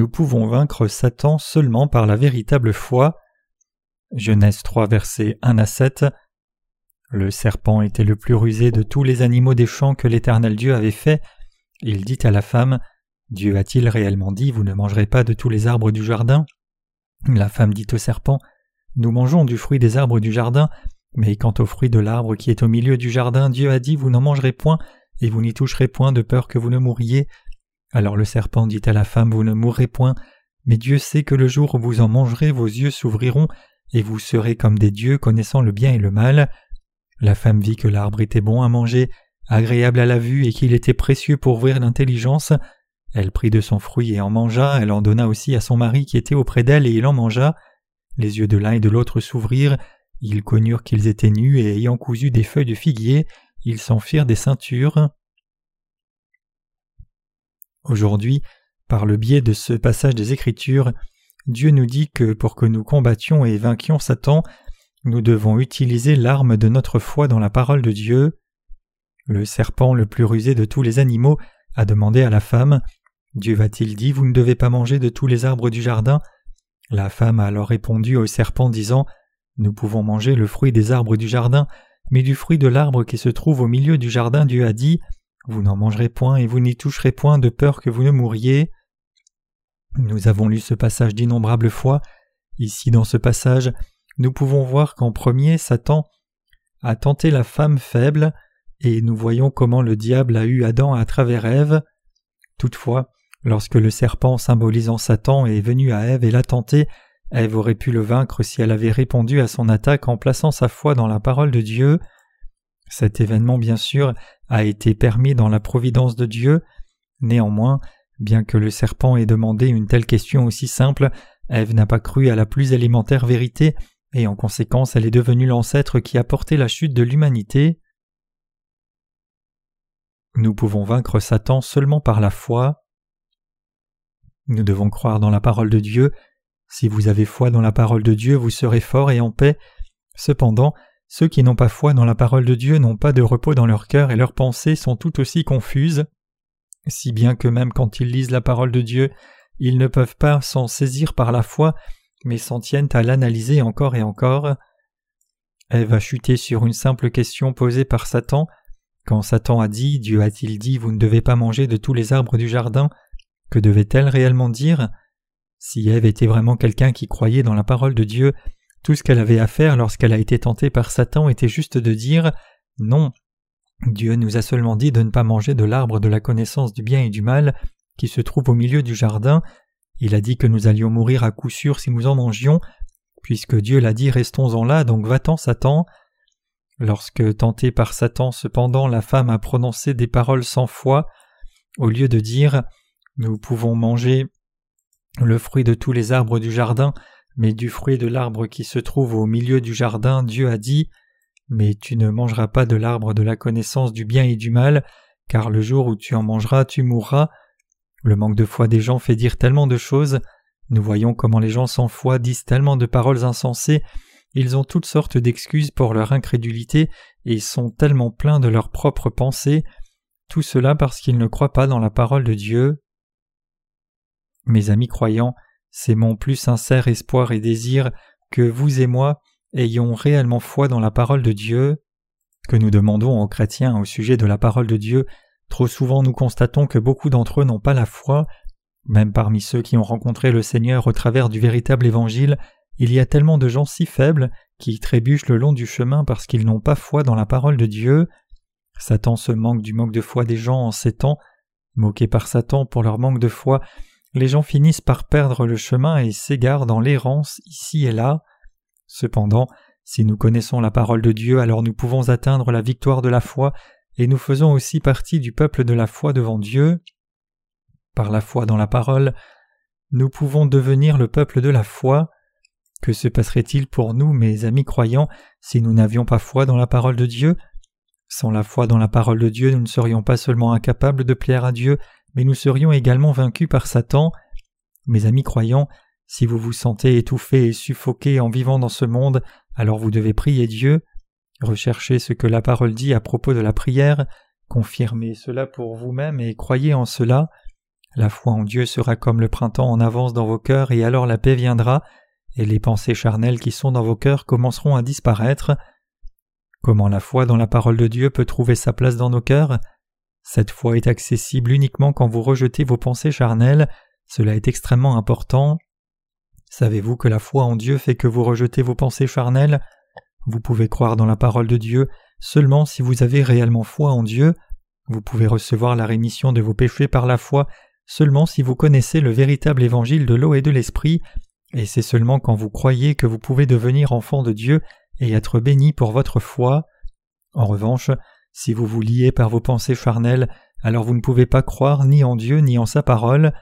Nous pouvons vaincre Satan seulement par la véritable foi. Genèse 3 versets 1 à 7. Le serpent était le plus rusé de tous les animaux des champs que l'Éternel Dieu avait fait. Il dit à la femme Dieu a-t-il réellement dit Vous ne mangerez pas de tous les arbres du jardin? La femme dit au serpent Nous mangeons du fruit des arbres du jardin, mais quant au fruit de l'arbre qui est au milieu du jardin, Dieu a dit Vous n'en mangerez point, et vous n'y toucherez point de peur que vous ne mouriez. Alors le serpent dit à la femme Vous ne mourrez point, mais Dieu sait que le jour où vous en mangerez, vos yeux s'ouvriront, et vous serez comme des dieux connaissant le bien et le mal. La femme vit que l'arbre était bon à manger, agréable à la vue et qu'il était précieux pour ouvrir l'intelligence. Elle prit de son fruit et en mangea, elle en donna aussi à son mari qui était auprès d'elle et il en mangea. Les yeux de l'un et de l'autre s'ouvrirent, ils connurent qu'ils étaient nus et ayant cousu des feuilles de figuier, ils s'en firent des ceintures. Aujourd'hui, par le biais de ce passage des Écritures, Dieu nous dit que pour que nous combattions et vainquions Satan, nous devons utiliser l'arme de notre foi dans la parole de Dieu. Le serpent le plus rusé de tous les animaux a demandé à la femme Dieu va-t-il dit Vous ne devez pas manger de tous les arbres du jardin? La femme a alors répondu au serpent disant Nous pouvons manger le fruit des arbres du jardin, mais du fruit de l'arbre qui se trouve au milieu du jardin Dieu a dit Vous n'en mangerez point et vous n'y toucherez point de peur que vous ne mouriez. Nous avons lu ce passage d'innombrables fois. Ici dans ce passage, nous pouvons voir qu'en premier Satan a tenté la femme faible, et nous voyons comment le diable a eu Adam à travers Ève. Toutefois, lorsque le serpent symbolisant Satan est venu à Ève et l'a tenté, Ève aurait pu le vaincre si elle avait répondu à son attaque en plaçant sa foi dans la parole de Dieu. Cet événement, bien sûr, a été permis dans la providence de Dieu. Néanmoins, bien que le serpent ait demandé une telle question aussi simple, Ève n'a pas cru à la plus élémentaire vérité et en conséquence elle est devenue l'ancêtre qui a porté la chute de l'humanité. Nous pouvons vaincre Satan seulement par la foi. Nous devons croire dans la parole de Dieu. Si vous avez foi dans la parole de Dieu, vous serez fort et en paix. Cependant, ceux qui n'ont pas foi dans la parole de Dieu n'ont pas de repos dans leur cœur et leurs pensées sont tout aussi confuses, si bien que même quand ils lisent la parole de Dieu, ils ne peuvent pas s'en saisir par la foi mais s'en tiennent à l'analyser encore et encore. Ève a chuté sur une simple question posée par Satan. Quand Satan a dit Dieu a-t-il dit vous ne devez pas manger de tous les arbres du jardin? Que devait-elle réellement dire? Si Ève était vraiment quelqu'un qui croyait dans la parole de Dieu, tout ce qu'elle avait à faire lorsqu'elle a été tentée par Satan était juste de dire Non, Dieu nous a seulement dit de ne pas manger de l'arbre de la connaissance du bien et du mal qui se trouve au milieu du jardin, il a dit que nous allions mourir à coup sûr si nous en mangions. Puisque Dieu l'a dit, restons-en là, donc va-t'en, Satan. Lorsque, tentée par Satan, cependant, la femme a prononcé des paroles sans foi, au lieu de dire Nous pouvons manger le fruit de tous les arbres du jardin, mais du fruit de l'arbre qui se trouve au milieu du jardin, Dieu a dit Mais tu ne mangeras pas de l'arbre de la connaissance du bien et du mal, car le jour où tu en mangeras, tu mourras. Le manque de foi des gens fait dire tellement de choses, nous voyons comment les gens sans foi disent tellement de paroles insensées, ils ont toutes sortes d'excuses pour leur incrédulité et sont tellement pleins de leurs propres pensées, tout cela parce qu'ils ne croient pas dans la parole de Dieu. Mes amis croyants, c'est mon plus sincère espoir et désir que vous et moi ayons réellement foi dans la parole de Dieu, que nous demandons aux chrétiens au sujet de la parole de Dieu Trop souvent nous constatons que beaucoup d'entre eux n'ont pas la foi. Même parmi ceux qui ont rencontré le Seigneur au travers du véritable Évangile, il y a tellement de gens si faibles qui trébuchent le long du chemin parce qu'ils n'ont pas foi dans la parole de Dieu. Satan se manque du manque de foi des gens en ces temps. Moqués par Satan pour leur manque de foi, les gens finissent par perdre le chemin et s'égarent dans l'errance ici et là. Cependant, si nous connaissons la parole de Dieu, alors nous pouvons atteindre la victoire de la foi et nous faisons aussi partie du peuple de la foi devant Dieu. Par la foi dans la parole, nous pouvons devenir le peuple de la foi. Que se passerait-il pour nous, mes amis croyants, si nous n'avions pas foi dans la parole de Dieu? Sans la foi dans la parole de Dieu, nous ne serions pas seulement incapables de plaire à Dieu, mais nous serions également vaincus par Satan. Mes amis croyants, si vous vous sentez étouffés et suffoqués en vivant dans ce monde, alors vous devez prier Dieu. Recherchez ce que la parole dit à propos de la prière, confirmez cela pour vous-même et croyez en cela. La foi en Dieu sera comme le printemps en avance dans vos cœurs et alors la paix viendra et les pensées charnelles qui sont dans vos cœurs commenceront à disparaître. Comment la foi dans la parole de Dieu peut trouver sa place dans nos cœurs? Cette foi est accessible uniquement quand vous rejetez vos pensées charnelles, cela est extrêmement important. Savez-vous que la foi en Dieu fait que vous rejetez vos pensées charnelles? Vous pouvez croire dans la parole de Dieu seulement si vous avez réellement foi en Dieu. Vous pouvez recevoir la rémission de vos péchés par la foi seulement si vous connaissez le véritable évangile de l'eau et de l'esprit, et c'est seulement quand vous croyez que vous pouvez devenir enfant de Dieu et être béni pour votre foi. En revanche, si vous vous liez par vos pensées charnelles, alors vous ne pouvez pas croire ni en Dieu ni en sa parole.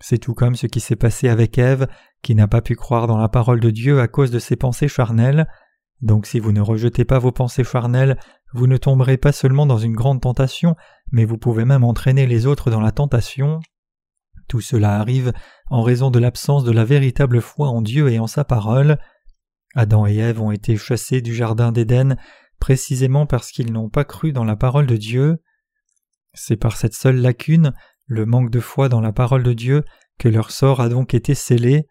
C'est tout comme ce qui s'est passé avec Ève, qui n'a pas pu croire dans la parole de Dieu à cause de ses pensées charnelles. Donc si vous ne rejetez pas vos pensées charnelles, vous ne tomberez pas seulement dans une grande tentation, mais vous pouvez même entraîner les autres dans la tentation. Tout cela arrive en raison de l'absence de la véritable foi en Dieu et en sa parole. Adam et Ève ont été chassés du jardin d'Éden précisément parce qu'ils n'ont pas cru dans la parole de Dieu. C'est par cette seule lacune, le manque de foi dans la parole de Dieu, que leur sort a donc été scellé.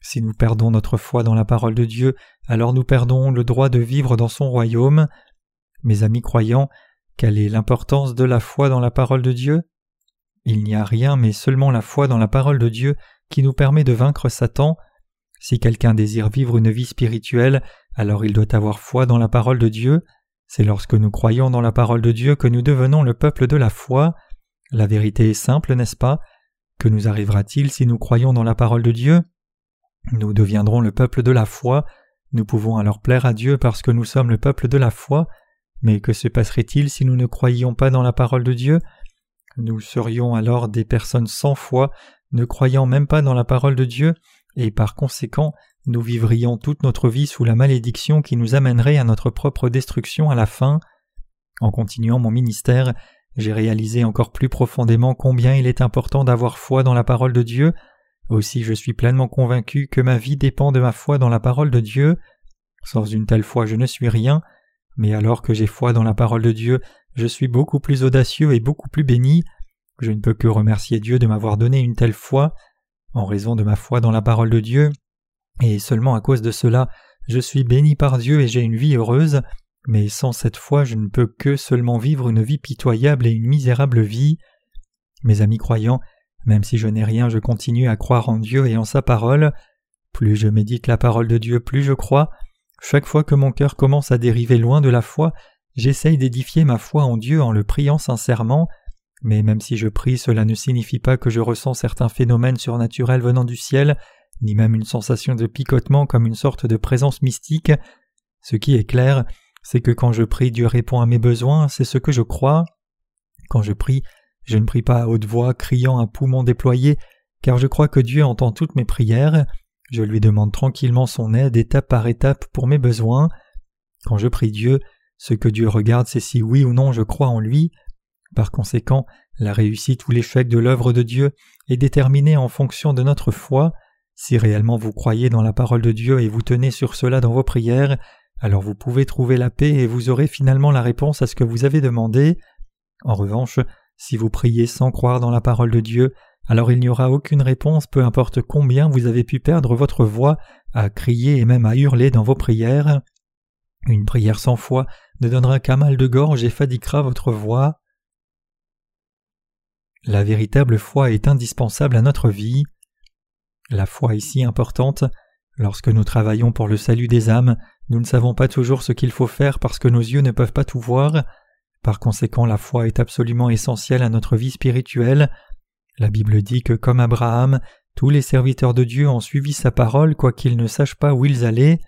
Si nous perdons notre foi dans la parole de Dieu, alors nous perdons le droit de vivre dans son royaume. Mes amis croyants, quelle est l'importance de la foi dans la parole de Dieu? Il n'y a rien mais seulement la foi dans la parole de Dieu qui nous permet de vaincre Satan. Si quelqu'un désire vivre une vie spirituelle, alors il doit avoir foi dans la parole de Dieu. C'est lorsque nous croyons dans la parole de Dieu que nous devenons le peuple de la foi. La vérité est simple, n'est-ce pas? Que nous arrivera-t-il si nous croyons dans la parole de Dieu? Nous deviendrons le peuple de la foi, nous pouvons alors plaire à Dieu parce que nous sommes le peuple de la foi, mais que se passerait-il si nous ne croyions pas dans la parole de Dieu? Nous serions alors des personnes sans foi, ne croyant même pas dans la parole de Dieu, et par conséquent nous vivrions toute notre vie sous la malédiction qui nous amènerait à notre propre destruction à la fin. En continuant mon ministère, j'ai réalisé encore plus profondément combien il est important d'avoir foi dans la parole de Dieu, aussi je suis pleinement convaincu que ma vie dépend de ma foi dans la parole de Dieu. Sans une telle foi je ne suis rien, mais alors que j'ai foi dans la parole de Dieu, je suis beaucoup plus audacieux et beaucoup plus béni. Je ne peux que remercier Dieu de m'avoir donné une telle foi. En raison de ma foi dans la parole de Dieu, et seulement à cause de cela, je suis béni par Dieu et j'ai une vie heureuse, mais sans cette foi je ne peux que seulement vivre une vie pitoyable et une misérable vie. Mes amis croyants, même si je n'ai rien, je continue à croire en Dieu et en sa parole. Plus je médite la parole de Dieu, plus je crois. Chaque fois que mon cœur commence à dériver loin de la foi, j'essaye d'édifier ma foi en Dieu en le priant sincèrement. Mais même si je prie, cela ne signifie pas que je ressens certains phénomènes surnaturels venant du ciel, ni même une sensation de picotement comme une sorte de présence mystique. Ce qui est clair, c'est que quand je prie, Dieu répond à mes besoins, c'est ce que je crois. Quand je prie, je ne prie pas à haute voix, criant un poumon déployé, car je crois que Dieu entend toutes mes prières. Je lui demande tranquillement son aide étape par étape pour mes besoins. Quand je prie Dieu, ce que Dieu regarde, c'est si oui ou non je crois en lui. Par conséquent, la réussite ou l'échec de l'œuvre de Dieu est déterminée en fonction de notre foi. Si réellement vous croyez dans la parole de Dieu et vous tenez sur cela dans vos prières, alors vous pouvez trouver la paix et vous aurez finalement la réponse à ce que vous avez demandé. En revanche, si vous priez sans croire dans la parole de Dieu, alors il n'y aura aucune réponse peu importe combien vous avez pu perdre votre voix à crier et même à hurler dans vos prières. Une prière sans foi ne donnera qu'un mal de gorge et fatiguera votre voix. La véritable foi est indispensable à notre vie. La foi si importante. Lorsque nous travaillons pour le salut des âmes, nous ne savons pas toujours ce qu'il faut faire parce que nos yeux ne peuvent pas tout voir. Par conséquent, la foi est absolument essentielle à notre vie spirituelle. La Bible dit que comme Abraham, tous les serviteurs de Dieu ont suivi sa parole quoiqu'ils ne sachent pas où ils allaient.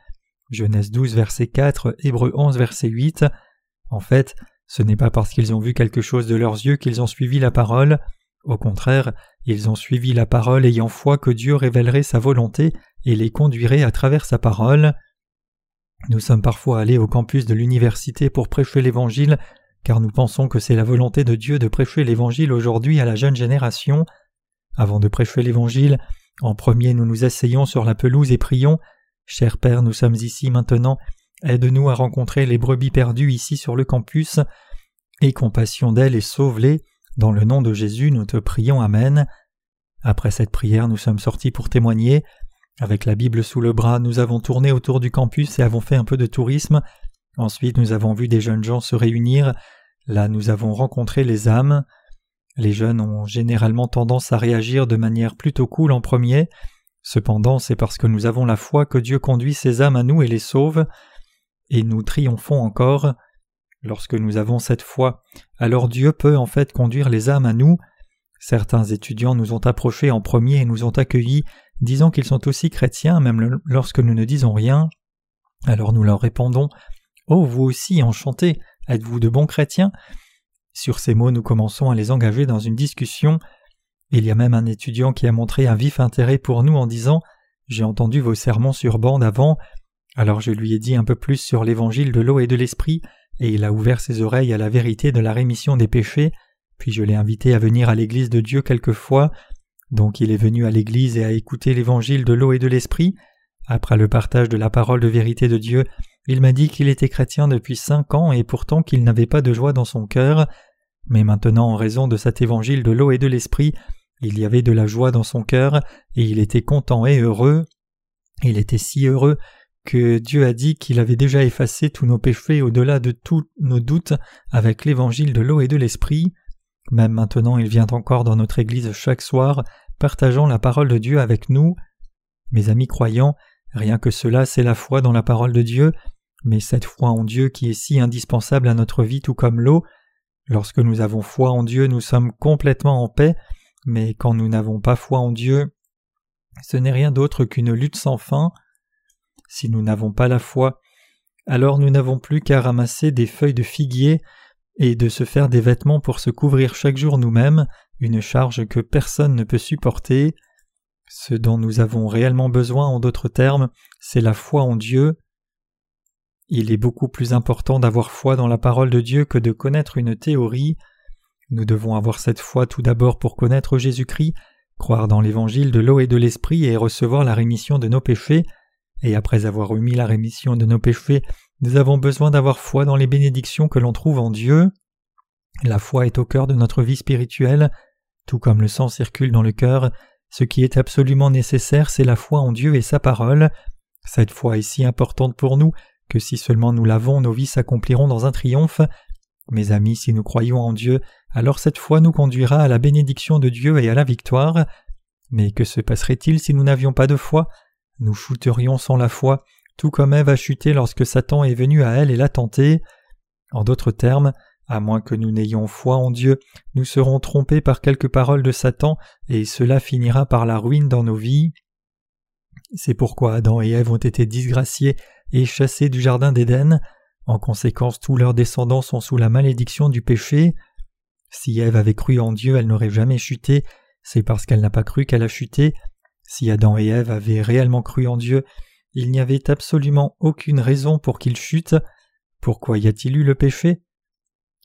Genèse 12 verset 4, Hébreu 11 verset 8. En fait, ce n'est pas parce qu'ils ont vu quelque chose de leurs yeux qu'ils ont suivi la parole, au contraire, ils ont suivi la parole ayant foi que Dieu révélerait sa volonté et les conduirait à travers sa parole. Nous sommes parfois allés au campus de l'université pour prêcher l'Évangile, car nous pensons que c'est la volonté de Dieu de prêcher l'Évangile aujourd'hui à la jeune génération. Avant de prêcher l'Évangile, en premier nous nous asseyons sur la pelouse et prions. Cher Père, nous sommes ici maintenant, aide-nous à rencontrer les brebis perdues ici sur le campus, et compassion d'elles et sauve-les. Dans le nom de Jésus, nous te prions Amen. Après cette prière, nous sommes sortis pour témoigner. Avec la Bible sous le bras, nous avons tourné autour du campus et avons fait un peu de tourisme. Ensuite, nous avons vu des jeunes gens se réunir. Là, nous avons rencontré les âmes. Les jeunes ont généralement tendance à réagir de manière plutôt cool en premier. Cependant, c'est parce que nous avons la foi que Dieu conduit ces âmes à nous et les sauve. Et nous triomphons encore. Lorsque nous avons cette foi, alors Dieu peut en fait conduire les âmes à nous. Certains étudiants nous ont approchés en premier et nous ont accueillis, disant qu'ils sont aussi chrétiens même lorsque nous ne disons rien. Alors nous leur répondons Oh, vous aussi, enchanté, êtes-vous de bons chrétiens? Sur ces mots, nous commençons à les engager dans une discussion. Il y a même un étudiant qui a montré un vif intérêt pour nous en disant J'ai entendu vos sermons sur bande avant. Alors je lui ai dit un peu plus sur l'évangile de l'eau et de l'esprit, et il a ouvert ses oreilles à la vérité de la rémission des péchés, puis je l'ai invité à venir à l'église de Dieu quelquefois. Donc il est venu à l'église et a écouté l'évangile de l'eau et de l'esprit. Après le partage de la parole de vérité de Dieu, il m'a dit qu'il était chrétien depuis cinq ans et pourtant qu'il n'avait pas de joie dans son cœur. Mais maintenant, en raison de cet évangile de l'eau et de l'esprit, il y avait de la joie dans son cœur et il était content et heureux. Il était si heureux que Dieu a dit qu'il avait déjà effacé tous nos péchés au-delà de tous nos doutes avec l'évangile de l'eau et de l'esprit. Même maintenant, il vient encore dans notre Église chaque soir, partageant la parole de Dieu avec nous. Mes amis croyants, rien que cela, c'est la foi dans la parole de Dieu, mais cette foi en Dieu qui est si indispensable à notre vie tout comme l'eau, lorsque nous avons foi en Dieu nous sommes complètement en paix, mais quand nous n'avons pas foi en Dieu, ce n'est rien d'autre qu'une lutte sans fin. Si nous n'avons pas la foi, alors nous n'avons plus qu'à ramasser des feuilles de figuier et de se faire des vêtements pour se couvrir chaque jour nous-mêmes, une charge que personne ne peut supporter. Ce dont nous avons réellement besoin, en d'autres termes, c'est la foi en Dieu. Il est beaucoup plus important d'avoir foi dans la parole de Dieu que de connaître une théorie. Nous devons avoir cette foi tout d'abord pour connaître Jésus-Christ, croire dans l'évangile de l'eau et de l'esprit et recevoir la rémission de nos péchés, et après avoir remis la rémission de nos péchés, nous avons besoin d'avoir foi dans les bénédictions que l'on trouve en Dieu. La foi est au cœur de notre vie spirituelle, tout comme le sang circule dans le cœur, ce qui est absolument nécessaire, c'est la foi en Dieu et sa parole. Cette foi est si importante pour nous que si seulement nous l'avons, nos vies s'accompliront dans un triomphe. Mes amis, si nous croyons en Dieu, alors cette foi nous conduira à la bénédiction de Dieu et à la victoire. Mais que se passerait-il si nous n'avions pas de foi? Nous chuterions sans la foi, tout comme Ève a chuté lorsque Satan est venu à elle et l'a tentée. En d'autres termes, à moins que nous n'ayons foi en Dieu, nous serons trompés par quelques paroles de Satan, et cela finira par la ruine dans nos vies. C'est pourquoi Adam et Ève ont été disgraciés et chassés du jardin d'Éden. En conséquence, tous leurs descendants sont sous la malédiction du péché. Si Ève avait cru en Dieu, elle n'aurait jamais chuté, c'est parce qu'elle n'a pas cru qu'elle a chuté. Si Adam et Ève avaient réellement cru en Dieu, il n'y avait absolument aucune raison pour qu'ils chutent. Pourquoi y a-t-il eu le péché?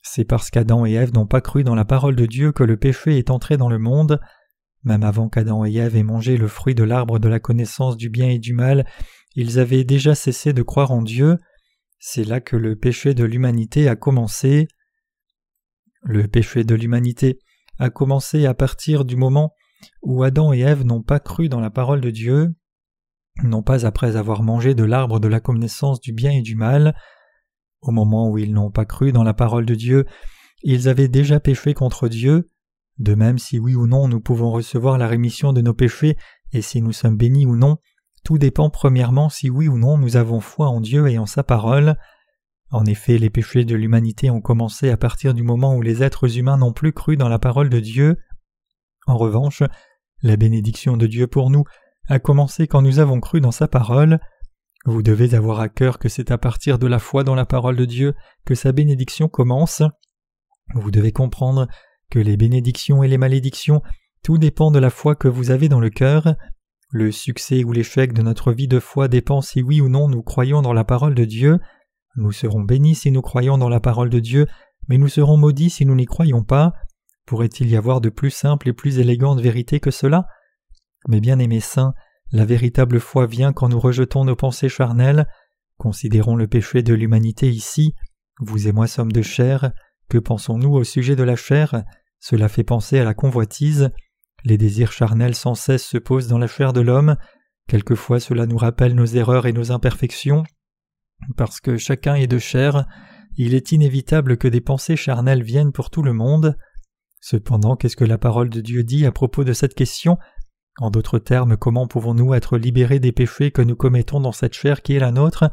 C'est parce qu'Adam et Ève n'ont pas cru dans la parole de Dieu que le péché est entré dans le monde. Même avant qu'Adam et Ève aient mangé le fruit de l'arbre de la connaissance du bien et du mal, ils avaient déjà cessé de croire en Dieu. C'est là que le péché de l'humanité a commencé. Le péché de l'humanité a commencé à partir du moment où Adam et Ève n'ont pas cru dans la parole de Dieu, non pas après avoir mangé de l'arbre de la connaissance du bien et du mal. Au moment où ils n'ont pas cru dans la parole de Dieu, ils avaient déjà péché contre Dieu. De même, si oui ou non nous pouvons recevoir la rémission de nos péchés et si nous sommes bénis ou non, tout dépend premièrement si oui ou non nous avons foi en Dieu et en sa parole. En effet, les péchés de l'humanité ont commencé à partir du moment où les êtres humains n'ont plus cru dans la parole de Dieu. En revanche, la bénédiction de Dieu pour nous a commencé quand nous avons cru dans sa parole. Vous devez avoir à cœur que c'est à partir de la foi dans la parole de Dieu que sa bénédiction commence. Vous devez comprendre que les bénédictions et les malédictions, tout dépend de la foi que vous avez dans le cœur. Le succès ou l'échec de notre vie de foi dépend si oui ou non nous croyons dans la parole de Dieu. Nous serons bénis si nous croyons dans la parole de Dieu, mais nous serons maudits si nous n'y croyons pas. Pourrait-il y avoir de plus simple et plus élégante vérité que cela? Mes bien-aimés saints, la véritable foi vient quand nous rejetons nos pensées charnelles. Considérons le péché de l'humanité ici. Vous et moi sommes de chair. Que pensons-nous au sujet de la chair? Cela fait penser à la convoitise. Les désirs charnels sans cesse se posent dans la chair de l'homme. Quelquefois cela nous rappelle nos erreurs et nos imperfections. Parce que chacun est de chair, il est inévitable que des pensées charnelles viennent pour tout le monde. Cependant, qu'est-ce que la parole de Dieu dit à propos de cette question? En d'autres termes, comment pouvons-nous être libérés des péchés que nous commettons dans cette chair qui est la nôtre?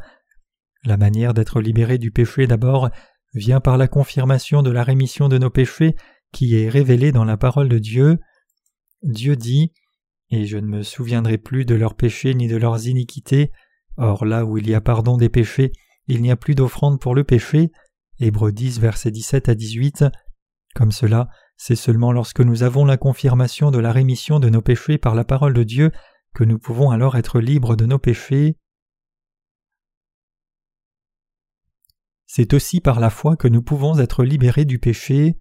La manière d'être libéré du péché d'abord vient par la confirmation de la rémission de nos péchés qui est révélée dans la parole de Dieu. Dieu dit Et je ne me souviendrai plus de leurs péchés ni de leurs iniquités. Or là où il y a pardon des péchés, il n'y a plus d'offrande pour le péché. Hébreux 10, versets 17 à 18. Comme cela, c'est seulement lorsque nous avons la confirmation de la rémission de nos péchés par la parole de Dieu que nous pouvons alors être libres de nos péchés. C'est aussi par la foi que nous pouvons être libérés du péché.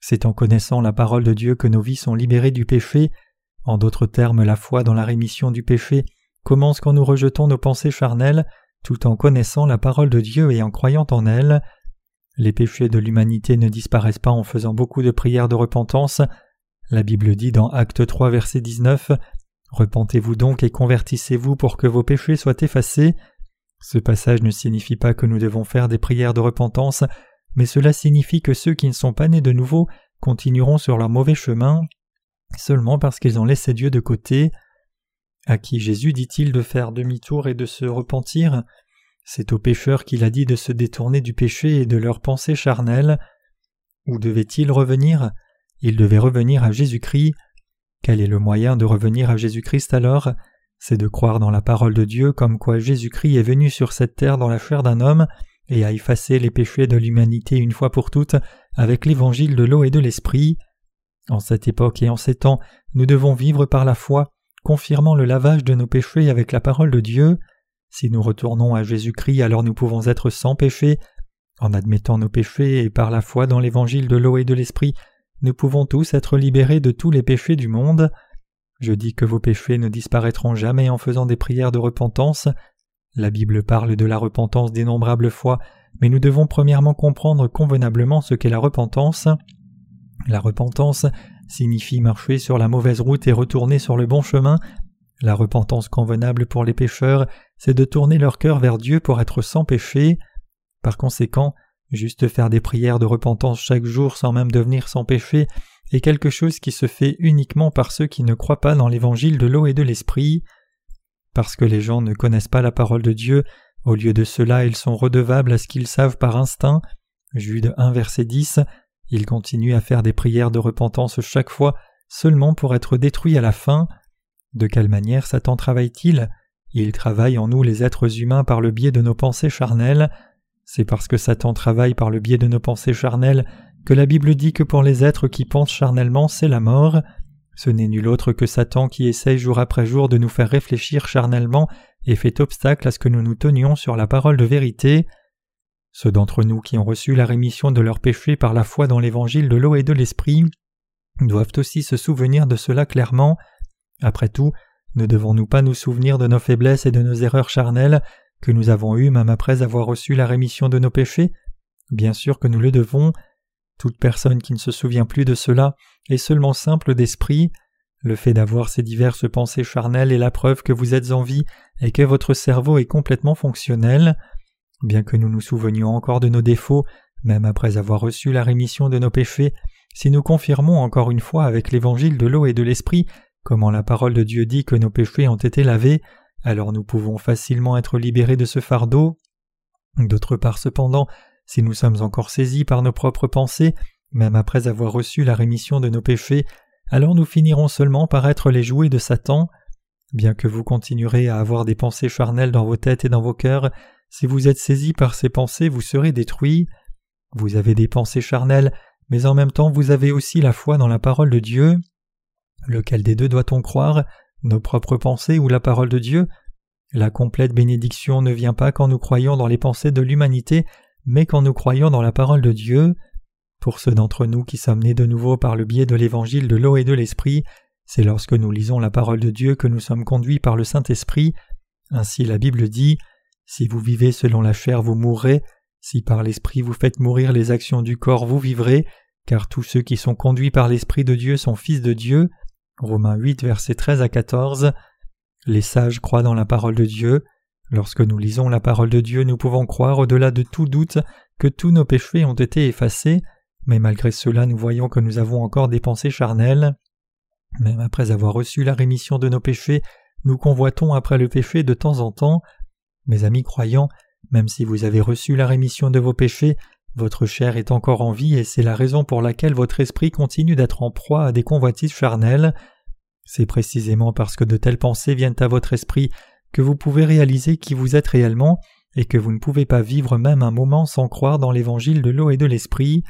C'est en connaissant la parole de Dieu que nos vies sont libérées du péché. En d'autres termes, la foi dans la rémission du péché commence quand nous rejetons nos pensées charnelles, tout en connaissant la parole de Dieu et en croyant en elle. Les péchés de l'humanité ne disparaissent pas en faisant beaucoup de prières de repentance. La Bible dit dans Acte 3 verset 19 Repentez-vous donc et convertissez-vous pour que vos péchés soient effacés. Ce passage ne signifie pas que nous devons faire des prières de repentance, mais cela signifie que ceux qui ne sont pas nés de nouveau continueront sur leur mauvais chemin seulement parce qu'ils ont laissé Dieu de côté. À qui Jésus dit-il de faire demi-tour et de se repentir? C'est aux pécheurs qu'il a dit de se détourner du péché et de leurs pensées charnelles. Où devait-il revenir? Il devait revenir à Jésus-Christ. Quel est le moyen de revenir à Jésus-Christ alors? C'est de croire dans la parole de Dieu comme quoi Jésus-Christ est venu sur cette terre dans la chair d'un homme et a effacé les péchés de l'humanité une fois pour toutes avec l'évangile de l'eau et de l'esprit. En cette époque et en ces temps, nous devons vivre par la foi, confirmant le lavage de nos péchés avec la parole de Dieu. Si nous retournons à Jésus-Christ, alors nous pouvons être sans péché. En admettant nos péchés et par la foi dans l'évangile de l'eau et de l'esprit, nous pouvons tous être libérés de tous les péchés du monde. Je dis que vos péchés ne disparaîtront jamais en faisant des prières de repentance, la Bible parle de la repentance d'innombrables fois, mais nous devons premièrement comprendre convenablement ce qu'est la repentance. La repentance signifie marcher sur la mauvaise route et retourner sur le bon chemin. La repentance convenable pour les pécheurs, c'est de tourner leur cœur vers Dieu pour être sans péché. Par conséquent, juste faire des prières de repentance chaque jour sans même devenir sans péché est quelque chose qui se fait uniquement par ceux qui ne croient pas dans l'évangile de l'eau et de l'esprit. Parce que les gens ne connaissent pas la parole de Dieu, au lieu de cela ils sont redevables à ce qu'ils savent par instinct. Jude 1 verset 10, ils continuent à faire des prières de repentance chaque fois, seulement pour être détruits à la fin. De quelle manière Satan travaille-t-il? Il travaille en nous les êtres humains par le biais de nos pensées charnelles. C'est parce que Satan travaille par le biais de nos pensées charnelles que la Bible dit que pour les êtres qui pensent charnellement c'est la mort. Ce n'est nul autre que Satan qui essaye jour après jour de nous faire réfléchir charnellement et fait obstacle à ce que nous nous tenions sur la parole de vérité. Ceux d'entre nous qui ont reçu la rémission de leurs péchés par la foi dans l'évangile de l'eau et de l'esprit doivent aussi se souvenir de cela clairement. Après tout, ne devons-nous pas nous souvenir de nos faiblesses et de nos erreurs charnelles que nous avons eues même après avoir reçu la rémission de nos péchés? Bien sûr que nous le devons. Toute personne qui ne se souvient plus de cela est seulement simple d'esprit. Le fait d'avoir ces diverses pensées charnelles est la preuve que vous êtes en vie et que votre cerveau est complètement fonctionnel. Bien que nous nous souvenions encore de nos défauts, même après avoir reçu la rémission de nos péchés, si nous confirmons encore une fois avec l'évangile de l'eau et de l'esprit comment la parole de Dieu dit que nos péchés ont été lavés, alors nous pouvons facilement être libérés de ce fardeau. D'autre part cependant, si nous sommes encore saisis par nos propres pensées, même après avoir reçu la rémission de nos péchés, alors nous finirons seulement par être les jouets de Satan. Bien que vous continuerez à avoir des pensées charnelles dans vos têtes et dans vos cœurs, si vous êtes saisis par ces pensées, vous serez détruits. Vous avez des pensées charnelles, mais en même temps vous avez aussi la foi dans la parole de Dieu. Lequel des deux doit-on croire, nos propres pensées ou la parole de Dieu? La complète bénédiction ne vient pas quand nous croyons dans les pensées de l'humanité, mais quand nous croyons dans la parole de Dieu. Pour ceux d'entre nous qui sommes nés de nouveau par le biais de l'évangile de l'eau et de l'esprit, c'est lorsque nous lisons la parole de Dieu que nous sommes conduits par le Saint-Esprit. Ainsi la Bible dit Si vous vivez selon la chair, vous mourrez, si par l'Esprit vous faites mourir les actions du corps, vous vivrez. car tous ceux qui sont conduits par l'Esprit de Dieu sont fils de Dieu. Romains 8, versets 13 à 14. Les sages croient dans la parole de Dieu. Lorsque nous lisons la parole de Dieu, nous pouvons croire au-delà de tout doute que tous nos péchés ont été effacés, mais malgré cela nous voyons que nous avons encore des pensées charnelles. Même après avoir reçu la rémission de nos péchés, nous convoitons après le péché de temps en temps. Mes amis croyants, même si vous avez reçu la rémission de vos péchés, votre chair est encore en vie et c'est la raison pour laquelle votre esprit continue d'être en proie à des convoitises charnelles. C'est précisément parce que de telles pensées viennent à votre esprit que vous pouvez réaliser qui vous êtes réellement et que vous ne pouvez pas vivre même un moment sans croire dans l'évangile de l'eau et de l'esprit.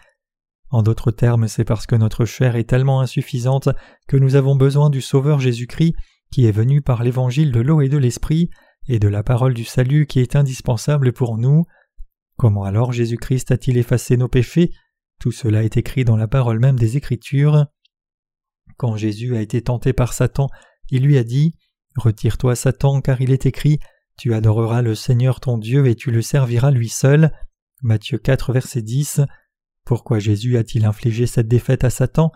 En d'autres termes, c'est parce que notre chair est tellement insuffisante que nous avons besoin du Sauveur Jésus-Christ qui est venu par l'évangile de l'eau et de l'esprit et de la parole du salut qui est indispensable pour nous. Comment alors Jésus-Christ a-t-il effacé nos péchés? Tout cela est écrit dans la parole même des Écritures. Quand Jésus a été tenté par Satan, il lui a dit Retire-toi, Satan, car il est écrit Tu adoreras le Seigneur ton Dieu et tu le serviras lui seul. Matthieu 4, verset 10. Pourquoi Jésus a-t-il infligé cette défaite à Satan?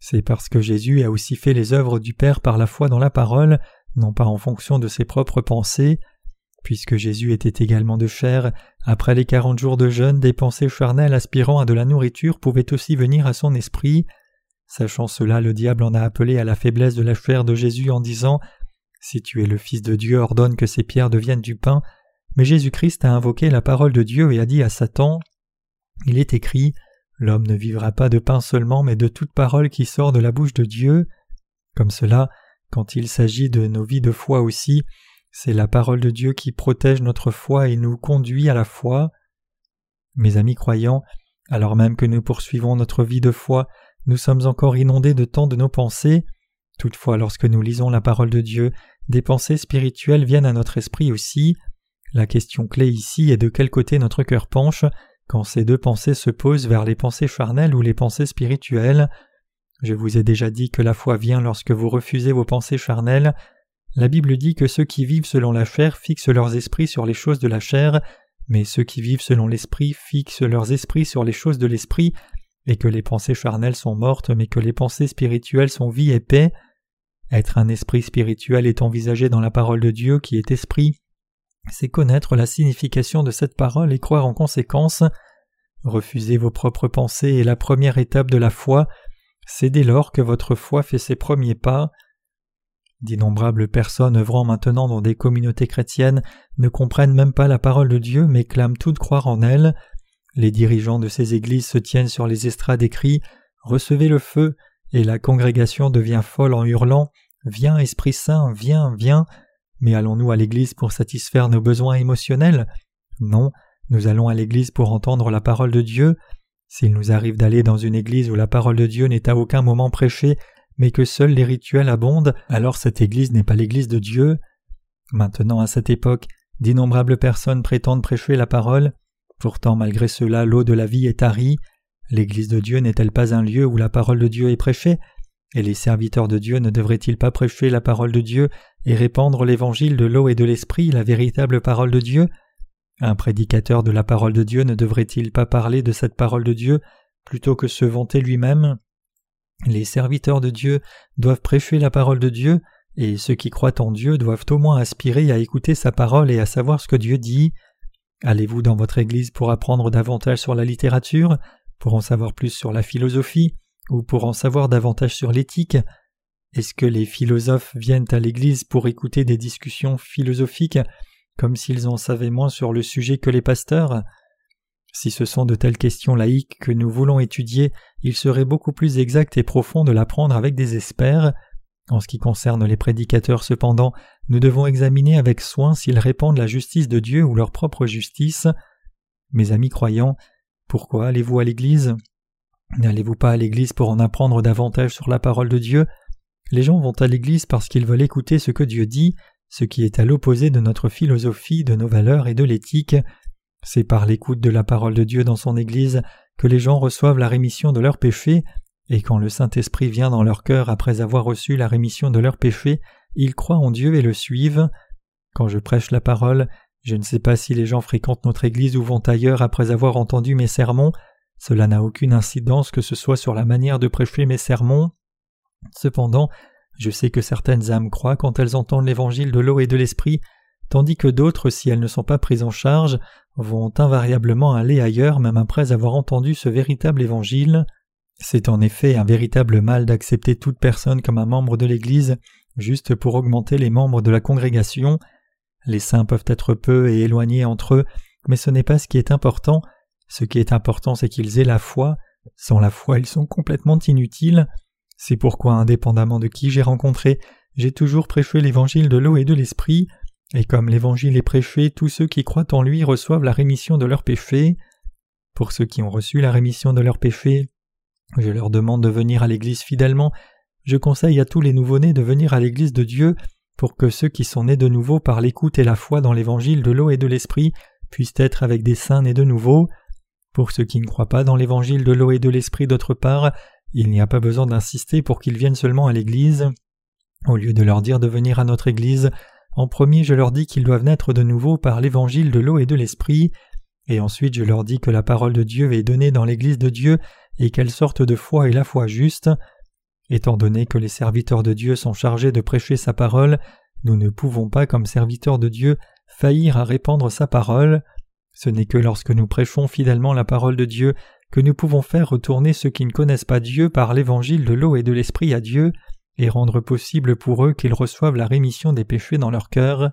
C'est parce que Jésus a aussi fait les œuvres du Père par la foi dans la parole, non pas en fonction de ses propres pensées. Puisque Jésus était également de chair, après les quarante jours de jeûne, des pensées charnelles aspirant à de la nourriture pouvaient aussi venir à son esprit. Sachant cela, le diable en a appelé à la faiblesse de la chair de Jésus en disant Si tu es le Fils de Dieu, ordonne que ces pierres deviennent du pain. Mais Jésus-Christ a invoqué la parole de Dieu et a dit à Satan Il est écrit L'homme ne vivra pas de pain seulement, mais de toute parole qui sort de la bouche de Dieu. Comme cela, quand il s'agit de nos vies de foi aussi, c'est la parole de Dieu qui protège notre foi et nous conduit à la foi. Mes amis croyants, alors même que nous poursuivons notre vie de foi, nous sommes encore inondés de tant de nos pensées. Toutefois, lorsque nous lisons la parole de Dieu, des pensées spirituelles viennent à notre esprit aussi. La question clé ici est de quel côté notre cœur penche quand ces deux pensées se posent vers les pensées charnelles ou les pensées spirituelles. Je vous ai déjà dit que la foi vient lorsque vous refusez vos pensées charnelles la Bible dit que ceux qui vivent selon la chair fixent leurs esprits sur les choses de la chair, mais ceux qui vivent selon l'esprit fixent leurs esprits sur les choses de l'esprit, et que les pensées charnelles sont mortes, mais que les pensées spirituelles sont vie et paix. Être un esprit spirituel est envisagé dans la parole de Dieu qui est esprit. C'est connaître la signification de cette parole et croire en conséquence. Refuser vos propres pensées est la première étape de la foi. C'est dès lors que votre foi fait ses premiers pas. D'innombrables personnes œuvrant maintenant dans des communautés chrétiennes ne comprennent même pas la parole de Dieu mais clament toutes croire en elle. Les dirigeants de ces églises se tiennent sur les estrades et crient Recevez le feu et la congrégation devient folle en hurlant Viens, Esprit Saint, viens, viens. Mais allons-nous à l'église pour satisfaire nos besoins émotionnels? Non, nous allons à l'église pour entendre la parole de Dieu. S'il nous arrive d'aller dans une église où la parole de Dieu n'est à aucun moment prêchée, mais que seuls les rituels abondent, alors cette Église n'est pas l'Église de Dieu. Maintenant, à cette époque, d'innombrables personnes prétendent prêcher la parole, pourtant malgré cela l'eau de la vie est tarie. L'Église de Dieu n'est-elle pas un lieu où la parole de Dieu est prêchée? Et les serviteurs de Dieu ne devraient-ils pas prêcher la parole de Dieu et répandre l'évangile de l'eau et de l'esprit, la véritable parole de Dieu? Un prédicateur de la parole de Dieu ne devrait-il pas parler de cette parole de Dieu plutôt que se vanter lui-même? Les serviteurs de Dieu doivent prêcher la parole de Dieu, et ceux qui croient en Dieu doivent au moins aspirer à écouter sa parole et à savoir ce que Dieu dit. Allez-vous dans votre Église pour apprendre davantage sur la littérature, pour en savoir plus sur la philosophie, ou pour en savoir davantage sur l'éthique? Est-ce que les philosophes viennent à l'Église pour écouter des discussions philosophiques comme s'ils en savaient moins sur le sujet que les pasteurs? Si ce sont de telles questions laïques que nous voulons étudier, il serait beaucoup plus exact et profond de l'apprendre avec des experts. En ce qui concerne les prédicateurs cependant, nous devons examiner avec soin s'ils répandent la justice de Dieu ou leur propre justice. Mes amis croyants, pourquoi allez-vous à l'Église? N'allez-vous pas à l'Église pour en apprendre davantage sur la parole de Dieu? Les gens vont à l'Église parce qu'ils veulent écouter ce que Dieu dit, ce qui est à l'opposé de notre philosophie, de nos valeurs et de l'éthique. C'est par l'écoute de la parole de Dieu dans son Église que les gens reçoivent la rémission de leurs péchés, et quand le Saint-Esprit vient dans leur cœur après avoir reçu la rémission de leurs péchés, ils croient en Dieu et le suivent. Quand je prêche la parole, je ne sais pas si les gens fréquentent notre Église ou vont ailleurs après avoir entendu mes sermons. Cela n'a aucune incidence que ce soit sur la manière de prêcher mes sermons. Cependant, je sais que certaines âmes croient quand elles entendent l'évangile de l'eau et de l'esprit, tandis que d'autres, si elles ne sont pas prises en charge, vont invariablement aller ailleurs même après avoir entendu ce véritable évangile. C'est en effet un véritable mal d'accepter toute personne comme un membre de l'Église juste pour augmenter les membres de la congrégation. Les saints peuvent être peu et éloignés entre eux, mais ce n'est pas ce qui est important. Ce qui est important, c'est qu'ils aient la foi. Sans la foi, ils sont complètement inutiles. C'est pourquoi, indépendamment de qui j'ai rencontré, j'ai toujours prêché l'évangile de l'eau et de l'esprit, et comme l'évangile est prêché, tous ceux qui croient en lui reçoivent la rémission de leurs péchés. Pour ceux qui ont reçu la rémission de leurs péchés, je leur demande de venir à l'Église fidèlement je conseille à tous les nouveau-nés de venir à l'Église de Dieu pour que ceux qui sont nés de nouveau par l'écoute et la foi dans l'Évangile de l'eau et de l'Esprit puissent être avec des saints nés de nouveau. Pour ceux qui ne croient pas dans l'Évangile de l'eau et de l'Esprit d'autre part, il n'y a pas besoin d'insister pour qu'ils viennent seulement à l'Église. Au lieu de leur dire de venir à notre Église, en premier je leur dis qu'ils doivent naître de nouveau par l'Évangile de l'eau et de l'Esprit, et ensuite je leur dis que la parole de Dieu est donnée dans l'Église de Dieu et quelle sorte de foi est la foi juste. Étant donné que les serviteurs de Dieu sont chargés de prêcher sa parole, nous ne pouvons pas, comme serviteurs de Dieu, faillir à répandre sa parole. Ce n'est que lorsque nous prêchons fidèlement la parole de Dieu que nous pouvons faire retourner ceux qui ne connaissent pas Dieu par l'évangile de l'eau et de l'esprit à Dieu, et rendre possible pour eux qu'ils reçoivent la rémission des péchés dans leur cœur.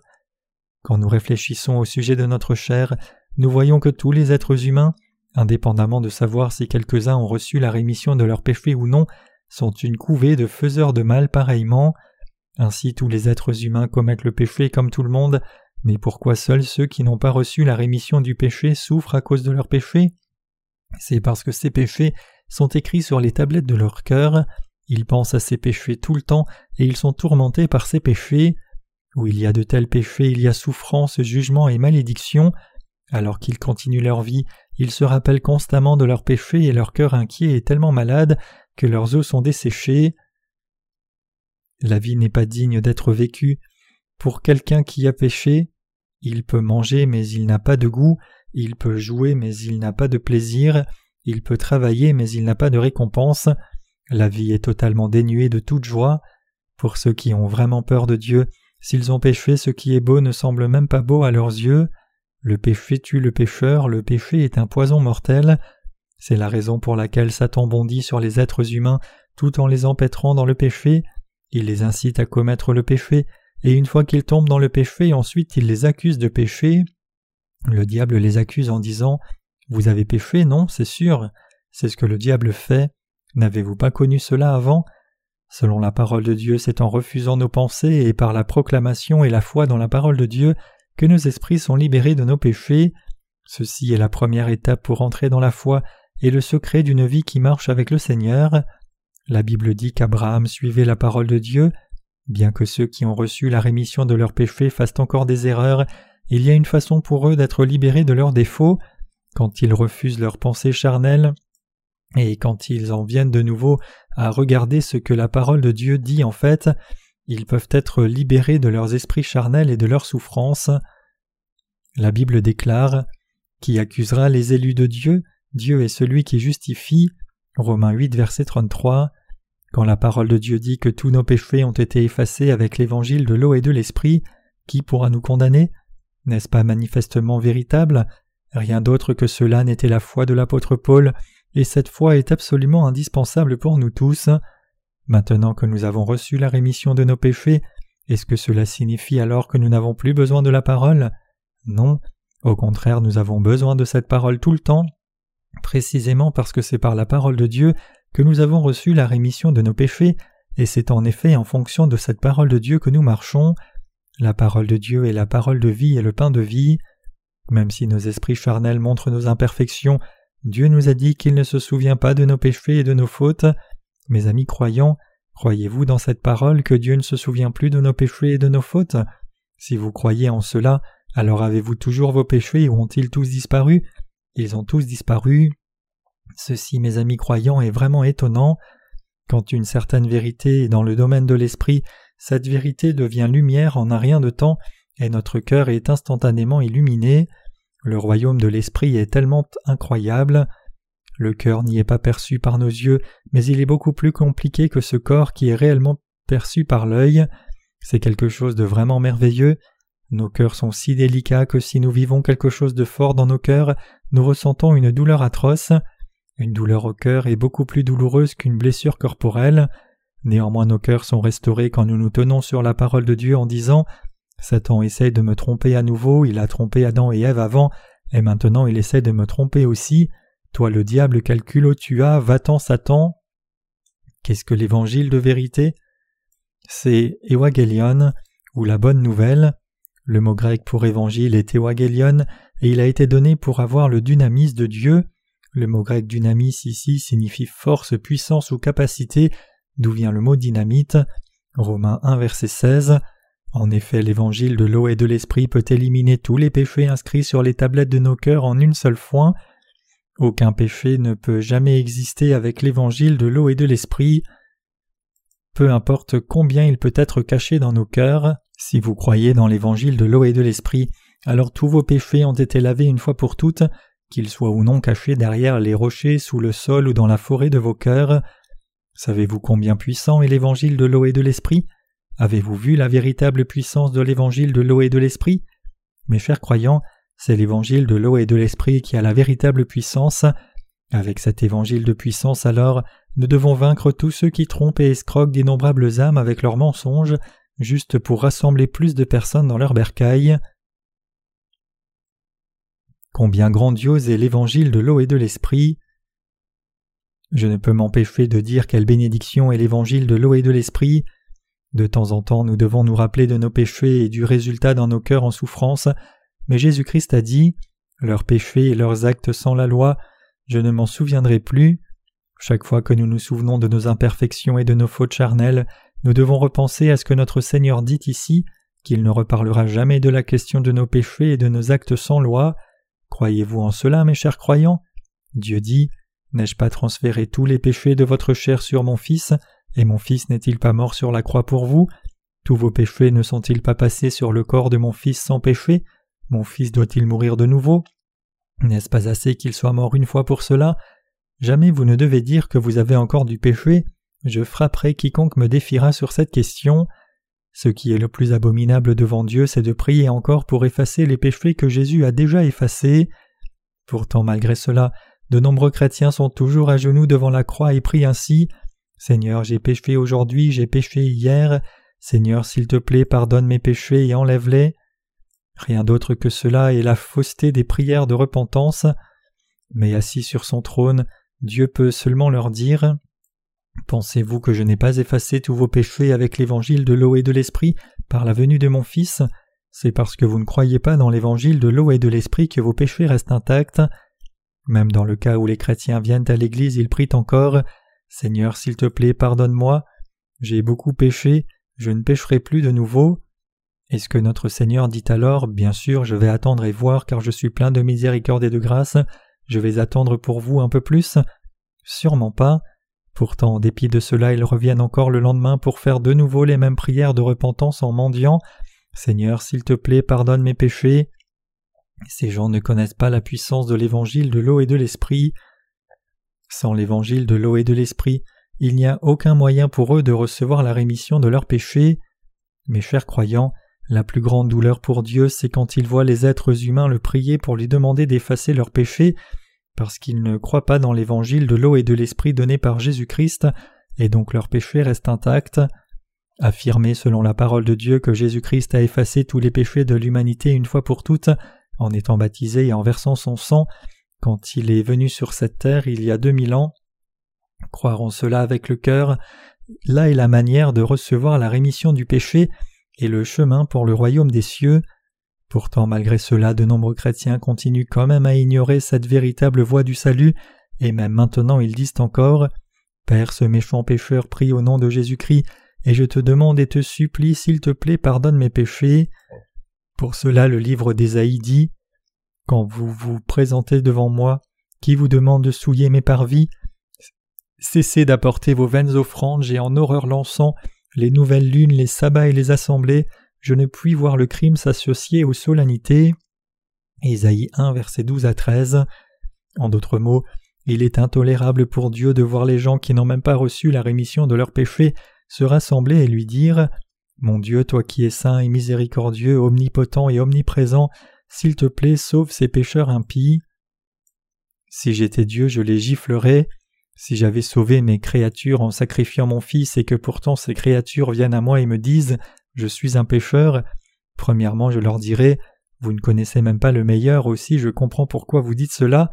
Quand nous réfléchissons au sujet de notre chair, nous voyons que tous les êtres humains, indépendamment de savoir si quelques-uns ont reçu la rémission de leurs péchés ou non, sont une couvée de faiseurs de mal pareillement. Ainsi tous les êtres humains commettent le péché comme tout le monde, mais pourquoi seuls ceux qui n'ont pas reçu la rémission du péché souffrent à cause de leurs péchés? C'est parce que ces péchés sont écrits sur les tablettes de leur cœur, ils pensent à ces péchés tout le temps et ils sont tourmentés par ces péchés. Où il y a de tels péchés, il y a souffrance, jugement et malédiction. Alors qu'ils continuent leur vie, ils se rappellent constamment de leurs péchés et leur cœur inquiet est tellement malade que leurs os sont desséchés. La vie n'est pas digne d'être vécue. Pour quelqu'un qui a péché, il peut manger mais il n'a pas de goût, il peut jouer mais il n'a pas de plaisir, il peut travailler mais il n'a pas de récompense. La vie est totalement dénuée de toute joie. Pour ceux qui ont vraiment peur de Dieu, s'ils ont péché, ce qui est beau ne semble même pas beau à leurs yeux. Le péché tue le pécheur, le péché est un poison mortel. C'est la raison pour laquelle Satan bondit sur les êtres humains tout en les empêtrant dans le péché, il les incite à commettre le péché, et une fois qu'ils tombent dans le péché, ensuite il les accuse de péché. Le diable les accuse en disant Vous avez péché, non, c'est sûr. C'est ce que le diable fait. N'avez-vous pas connu cela avant? Selon la parole de Dieu, c'est en refusant nos pensées et par la proclamation et la foi dans la parole de Dieu que nos esprits sont libérés de nos péchés. Ceci est la première étape pour entrer dans la foi et le secret d'une vie qui marche avec le Seigneur. La Bible dit qu'Abraham suivait la parole de Dieu. Bien que ceux qui ont reçu la rémission de leurs péchés fassent encore des erreurs, il y a une façon pour eux d'être libérés de leurs défauts, quand ils refusent leurs pensées charnelles, et quand ils en viennent de nouveau à regarder ce que la parole de Dieu dit en fait, ils peuvent être libérés de leurs esprits charnels et de leurs souffrances. La Bible déclare Qui accusera les élus de Dieu Dieu est celui qui justifie. Romains 8, verset 33. Quand la parole de Dieu dit que tous nos péchés ont été effacés avec l'évangile de l'eau et de l'esprit, qui pourra nous condamner? N'est-ce pas manifestement véritable? Rien d'autre que cela n'était la foi de l'apôtre Paul, et cette foi est absolument indispensable pour nous tous. Maintenant que nous avons reçu la rémission de nos péchés, est-ce que cela signifie alors que nous n'avons plus besoin de la parole? Non, au contraire nous avons besoin de cette parole tout le temps, précisément parce que c'est par la parole de Dieu que nous avons reçu la rémission de nos péchés, et c'est en effet en fonction de cette parole de Dieu que nous marchons. La parole de Dieu est la parole de vie et le pain de vie. Même si nos esprits charnels montrent nos imperfections, Dieu nous a dit qu'il ne se souvient pas de nos péchés et de nos fautes. Mes amis croyants, croyez-vous dans cette parole que Dieu ne se souvient plus de nos péchés et de nos fautes? Si vous croyez en cela, alors avez-vous toujours vos péchés ou ont-ils tous disparu? Ils ont tous disparu. Ceci, mes amis croyants, est vraiment étonnant. Quand une certaine vérité est dans le domaine de l'esprit, cette vérité devient lumière en un rien de temps, et notre cœur est instantanément illuminé. Le royaume de l'esprit est tellement incroyable. Le cœur n'y est pas perçu par nos yeux, mais il est beaucoup plus compliqué que ce corps qui est réellement perçu par l'œil. C'est quelque chose de vraiment merveilleux. Nos cœurs sont si délicats que si nous vivons quelque chose de fort dans nos cœurs, nous ressentons une douleur atroce. Une douleur au cœur est beaucoup plus douloureuse qu'une blessure corporelle. Néanmoins nos cœurs sont restaurés quand nous nous tenons sur la parole de Dieu en disant Satan essaye de me tromper à nouveau, il a trompé Adam et Ève avant, et maintenant il essaie de me tromper aussi. Toi le diable calcule tu as, va-t'en Satan. Qu'est-ce que l'évangile de vérité? C'est Ewagelion, ou la bonne nouvelle. Le mot grec pour évangile est Ewagelion, et il a été donné pour avoir le dynamis de Dieu. Le mot grec dynamis ici signifie force, puissance ou capacité, d'où vient le mot dynamite. Romains 1 verset 16. En effet, l'évangile de l'eau et de l'esprit peut éliminer tous les péchés inscrits sur les tablettes de nos cœurs en une seule fois. Aucun péché ne peut jamais exister avec l'évangile de l'eau et de l'esprit. Peu importe combien il peut être caché dans nos cœurs, si vous croyez dans l'évangile de l'eau et de l'esprit, alors tous vos péchés ont été lavés une fois pour toutes, qu'ils soient ou non cachés derrière les rochers, sous le sol ou dans la forêt de vos cœurs. Savez-vous combien puissant est l'évangile de l'eau et de l'esprit? Avez-vous vu la véritable puissance de l'évangile de l'eau et de l'esprit? Mes chers croyants, c'est l'évangile de l'eau et de l'esprit qui a la véritable puissance. Avec cet évangile de puissance alors, nous devons vaincre tous ceux qui trompent et escroquent d'innombrables âmes avec leurs mensonges, juste pour rassembler plus de personnes dans leur bercail. Combien grandiose est l'évangile de l'eau et de l'esprit. Je ne peux m'empêcher de dire quelle bénédiction est l'évangile de l'eau et de l'esprit. De temps en temps nous devons nous rappeler de nos péchés et du résultat dans nos cœurs en souffrance, mais Jésus-Christ a dit Leurs péchés et leurs actes sans la loi, je ne m'en souviendrai plus. Chaque fois que nous nous souvenons de nos imperfections et de nos fautes charnelles, nous devons repenser à ce que notre Seigneur dit ici, qu'il ne reparlera jamais de la question de nos péchés et de nos actes sans loi. Croyez-vous en cela, mes chers croyants? Dieu dit N'ai-je pas transféré tous les péchés de votre chair sur mon Fils? Et mon Fils n'est-il pas mort sur la croix pour vous? Tous vos péchés ne sont-ils pas passés sur le corps de mon Fils sans péché? Mon Fils doit-il mourir de nouveau? N'est-ce pas assez qu'il soit mort une fois pour cela? Jamais vous ne devez dire que vous avez encore du péché. Je frapperai quiconque me défiera sur cette question. Ce qui est le plus abominable devant Dieu, c'est de prier encore pour effacer les péchés que Jésus a déjà effacés. Pourtant, malgré cela, de nombreux chrétiens sont toujours à genoux devant la croix et prient ainsi Seigneur, j'ai péché aujourd'hui, j'ai péché hier. Seigneur, s'il te plaît, pardonne mes péchés et enlève-les. Rien d'autre que cela est la fausseté des prières de repentance. Mais assis sur son trône, Dieu peut seulement leur dire Pensez-vous que je n'ai pas effacé tous vos péchés avec l'évangile de l'eau et de l'esprit par la venue de mon Fils? C'est parce que vous ne croyez pas dans l'évangile de l'eau et de l'esprit que vos péchés restent intacts. Même dans le cas où les chrétiens viennent à l'Église, ils prient encore Seigneur, s'il te plaît, pardonne-moi. J'ai beaucoup péché, je ne pécherai plus de nouveau. Est-ce que notre Seigneur dit alors Bien sûr, je vais attendre et voir, car je suis plein de miséricorde et de grâce, je vais attendre pour vous un peu plus Sûrement pas. Pourtant, en dépit de cela, ils reviennent encore le lendemain pour faire de nouveau les mêmes prières de repentance en mendiant Seigneur, s'il te plaît, pardonne mes péchés. Ces gens ne connaissent pas la puissance de l'évangile de l'eau et de l'esprit. Sans l'évangile de l'eau et de l'esprit, il n'y a aucun moyen pour eux de recevoir la rémission de leurs péchés. Mes chers croyants, la plus grande douleur pour Dieu, c'est quand il voit les êtres humains le prier pour lui demander d'effacer leurs péchés, parce qu'ils ne croient pas dans l'évangile de l'eau et de l'esprit donné par Jésus-Christ, et donc leurs péchés restent intacts. Affirmer selon la parole de Dieu que Jésus-Christ a effacé tous les péchés de l'humanité une fois pour toutes, en étant baptisé et en versant son sang, quand il est venu sur cette terre il y a deux mille ans. Croire en cela avec le cœur, là est la manière de recevoir la rémission du péché et le chemin pour le royaume des cieux. Pourtant, malgré cela, de nombreux chrétiens continuent quand même à ignorer cette véritable voie du salut, et même maintenant ils disent encore Père, ce méchant pécheur prie au nom de Jésus-Christ, et je te demande et te supplie, s'il te plaît, pardonne mes péchés. Pour cela, le livre d'Ésaïe dit quand vous vous présentez devant moi, qui vous demande de souiller mes parvis, cessez d'apporter vos vaines offrandes, j'ai en horreur l'encens, les nouvelles lunes, les sabbats et les assemblées, je ne puis voir le crime s'associer aux solennités. Ésaïe 1, versets 12 à 13. En d'autres mots, Il est intolérable pour Dieu de voir les gens qui n'ont même pas reçu la rémission de leurs péchés se rassembler et lui dire Mon Dieu, toi qui es saint et miséricordieux, omnipotent et omniprésent, s'il te plaît, sauve ces pécheurs impies. Si j'étais Dieu, je les giflerais. Si j'avais sauvé mes créatures en sacrifiant mon Fils et que pourtant ces créatures viennent à moi et me disent Je suis un pécheur, premièrement je leur dirais Vous ne connaissez même pas le meilleur, aussi je comprends pourquoi vous dites cela.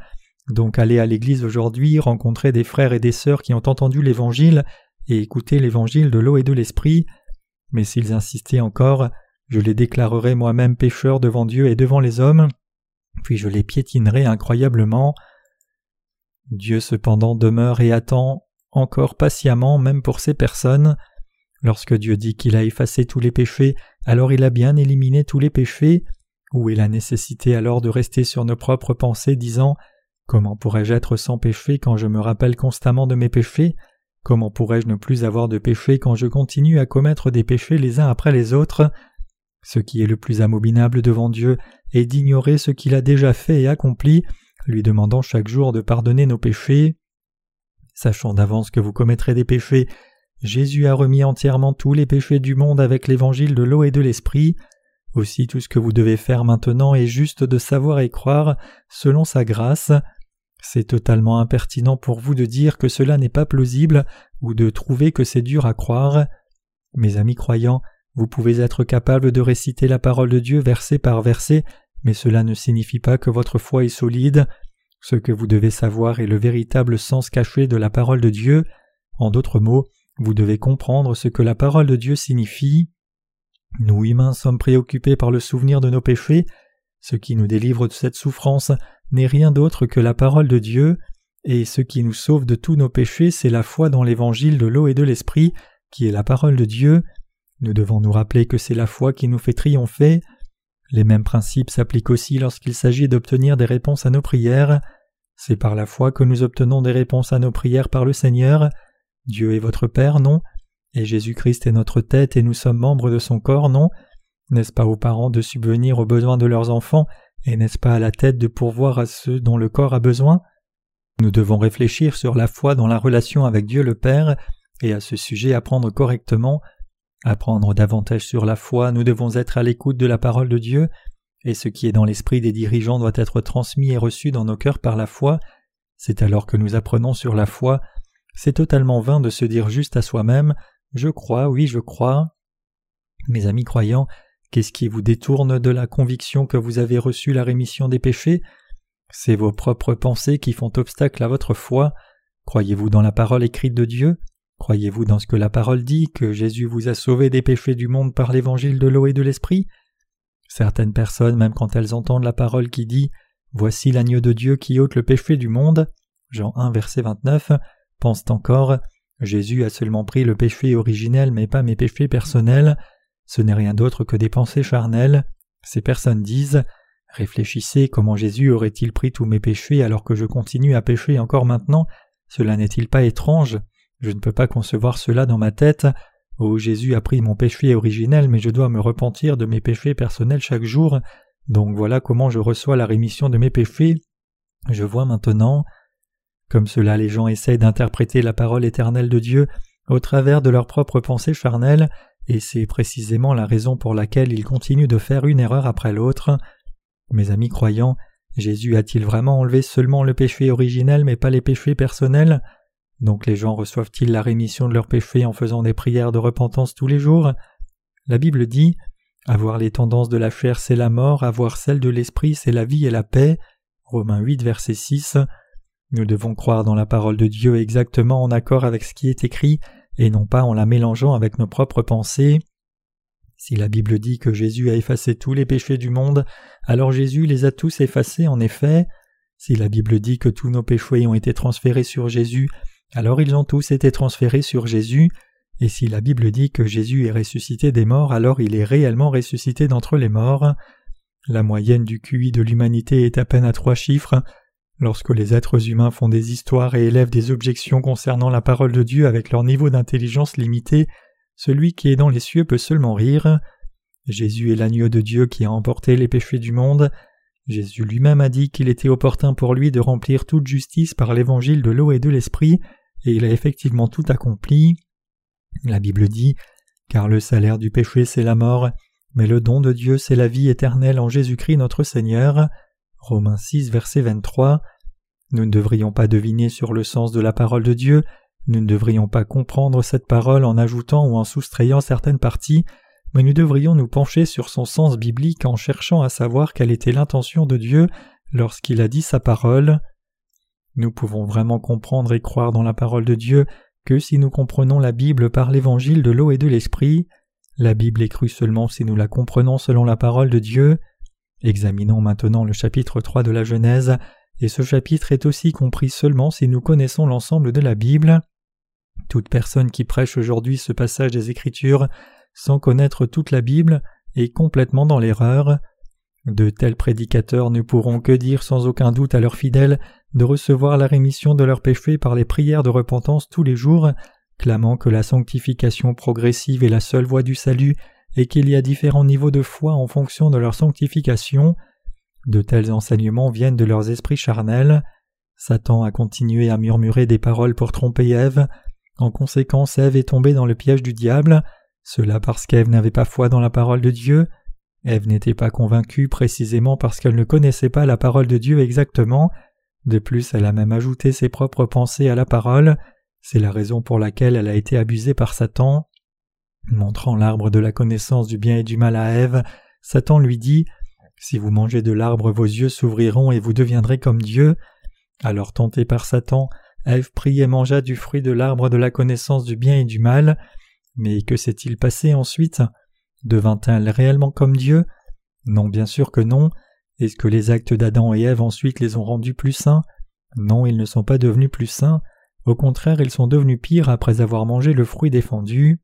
Donc allez à l'église aujourd'hui, rencontrer des frères et des sœurs qui ont entendu l'Évangile et écouter l'Évangile de l'eau et de l'Esprit. Mais s'ils insistaient encore, je les déclarerai moi-même pécheurs devant Dieu et devant les hommes, puis je les piétinerai incroyablement. Dieu cependant demeure et attend encore patiemment même pour ces personnes. Lorsque Dieu dit qu'il a effacé tous les péchés, alors il a bien éliminé tous les péchés. Où est la nécessité alors de rester sur nos propres pensées disant Comment pourrais-je être sans péché quand je me rappelle constamment de mes péchés? Comment pourrais-je ne plus avoir de péché quand je continue à commettre des péchés les uns après les autres? Ce qui est le plus abominable devant Dieu est d'ignorer ce qu'il a déjà fait et accompli, lui demandant chaque jour de pardonner nos péchés. Sachant d'avance que vous commettrez des péchés, Jésus a remis entièrement tous les péchés du monde avec l'évangile de l'eau et de l'esprit. Aussi tout ce que vous devez faire maintenant est juste de savoir et croire selon sa grâce. C'est totalement impertinent pour vous de dire que cela n'est pas plausible ou de trouver que c'est dur à croire. Mes amis croyants, vous pouvez être capable de réciter la parole de Dieu verset par verset, mais cela ne signifie pas que votre foi est solide. Ce que vous devez savoir est le véritable sens caché de la parole de Dieu. En d'autres mots, vous devez comprendre ce que la parole de Dieu signifie. Nous humains sommes préoccupés par le souvenir de nos péchés. Ce qui nous délivre de cette souffrance n'est rien d'autre que la parole de Dieu, et ce qui nous sauve de tous nos péchés, c'est la foi dans l'évangile de l'eau et de l'esprit, qui est la parole de Dieu. Nous devons nous rappeler que c'est la foi qui nous fait triompher. Les mêmes principes s'appliquent aussi lorsqu'il s'agit d'obtenir des réponses à nos prières. C'est par la foi que nous obtenons des réponses à nos prières par le Seigneur. Dieu est votre Père, non? Et Jésus-Christ est notre tête et nous sommes membres de son corps, non? N'est-ce pas aux parents de subvenir aux besoins de leurs enfants et n'est-ce pas à la tête de pourvoir à ceux dont le corps a besoin? Nous devons réfléchir sur la foi dans la relation avec Dieu le Père, et à ce sujet apprendre correctement. Apprendre davantage sur la foi, nous devons être à l'écoute de la parole de Dieu, et ce qui est dans l'esprit des dirigeants doit être transmis et reçu dans nos cœurs par la foi. C'est alors que nous apprenons sur la foi. C'est totalement vain de se dire juste à soi-même Je crois, oui, je crois. Mes amis croyants, Qu'est-ce qui vous détourne de la conviction que vous avez reçu la rémission des péchés? C'est vos propres pensées qui font obstacle à votre foi. Croyez-vous dans la parole écrite de Dieu? Croyez-vous dans ce que la parole dit, que Jésus vous a sauvé des péchés du monde par l'évangile de l'eau et de l'esprit? Certaines personnes, même quand elles entendent la parole qui dit Voici l'agneau de Dieu qui ôte le péché du monde, Jean 1 verset 29, pensent encore Jésus a seulement pris le péché originel mais pas mes péchés personnels. Ce n'est rien d'autre que des pensées charnelles. Ces personnes disent Réfléchissez comment Jésus aurait-il pris tous mes péchés alors que je continue à pécher encore maintenant? Cela n'est-il pas étrange? Je ne peux pas concevoir cela dans ma tête. Oh Jésus a pris mon péché originel mais je dois me repentir de mes péchés personnels chaque jour. Donc voilà comment je reçois la rémission de mes péchés. Je vois maintenant. Comme cela les gens essaient d'interpréter la parole éternelle de Dieu au travers de leurs propres pensées charnelles, et c'est précisément la raison pour laquelle ils continuent de faire une erreur après l'autre. Mes amis croyants, Jésus a-t-il vraiment enlevé seulement le péché originel mais pas les péchés personnels? Donc les gens reçoivent-ils la rémission de leurs péchés en faisant des prières de repentance tous les jours? La Bible dit Avoir les tendances de la chair c'est la mort, avoir celles de l'esprit c'est la vie et la paix. Romains 8 verset 6. Nous devons croire dans la parole de Dieu exactement en accord avec ce qui est écrit et non pas en la mélangeant avec nos propres pensées. Si la Bible dit que Jésus a effacé tous les péchés du monde, alors Jésus les a tous effacés en effet. Si la Bible dit que tous nos péchés ont été transférés sur Jésus, alors ils ont tous été transférés sur Jésus, et si la Bible dit que Jésus est ressuscité des morts, alors il est réellement ressuscité d'entre les morts. La moyenne du QI de l'humanité est à peine à trois chiffres, Lorsque les êtres humains font des histoires et élèvent des objections concernant la parole de Dieu avec leur niveau d'intelligence limité, celui qui est dans les cieux peut seulement rire. Jésus est l'agneau de Dieu qui a emporté les péchés du monde. Jésus lui-même a dit qu'il était opportun pour lui de remplir toute justice par l'évangile de l'eau et de l'esprit, et il a effectivement tout accompli. La Bible dit Car le salaire du péché c'est la mort, mais le don de Dieu c'est la vie éternelle en Jésus-Christ notre Seigneur. Romains 6, verset 23. Nous ne devrions pas deviner sur le sens de la parole de Dieu, nous ne devrions pas comprendre cette parole en ajoutant ou en soustrayant certaines parties, nous devrions nous pencher sur son sens biblique en cherchant à savoir quelle était l'intention de Dieu lorsqu'il a dit sa parole. Nous pouvons vraiment comprendre et croire dans la parole de Dieu que si nous comprenons la Bible par l'évangile de l'eau et de l'esprit. La Bible est crue seulement si nous la comprenons selon la parole de Dieu. Examinons maintenant le chapitre 3 de la Genèse, et ce chapitre est aussi compris seulement si nous connaissons l'ensemble de la Bible. Toute personne qui prêche aujourd'hui ce passage des Écritures sans connaître toute la Bible est complètement dans l'erreur. De tels prédicateurs ne pourront que dire sans aucun doute à leurs fidèles de recevoir la rémission de leurs péchés par les prières de repentance tous les jours, clamant que la sanctification progressive est la seule voie du salut et qu'il y a différents niveaux de foi en fonction de leur sanctification. De tels enseignements viennent de leurs esprits charnels. Satan a continué à murmurer des paroles pour tromper Ève. En conséquence, Ève est tombée dans le piège du diable. Cela parce qu'Ève n'avait pas foi dans la parole de Dieu? Ève n'était pas convaincue précisément parce qu'elle ne connaissait pas la parole de Dieu exactement. De plus, elle a même ajouté ses propres pensées à la parole. C'est la raison pour laquelle elle a été abusée par Satan. Montrant l'arbre de la connaissance du bien et du mal à Ève, Satan lui dit Si vous mangez de l'arbre, vos yeux s'ouvriront et vous deviendrez comme Dieu. Alors tentée par Satan, Ève prit et mangea du fruit de l'arbre de la connaissance du bien et du mal. Mais que s'est-il passé ensuite? Devint-elle réellement comme Dieu? Non, bien sûr que non. Est-ce que les actes d'Adam et Ève ensuite les ont rendus plus saints? Non, ils ne sont pas devenus plus saints. Au contraire, ils sont devenus pires après avoir mangé le fruit défendu.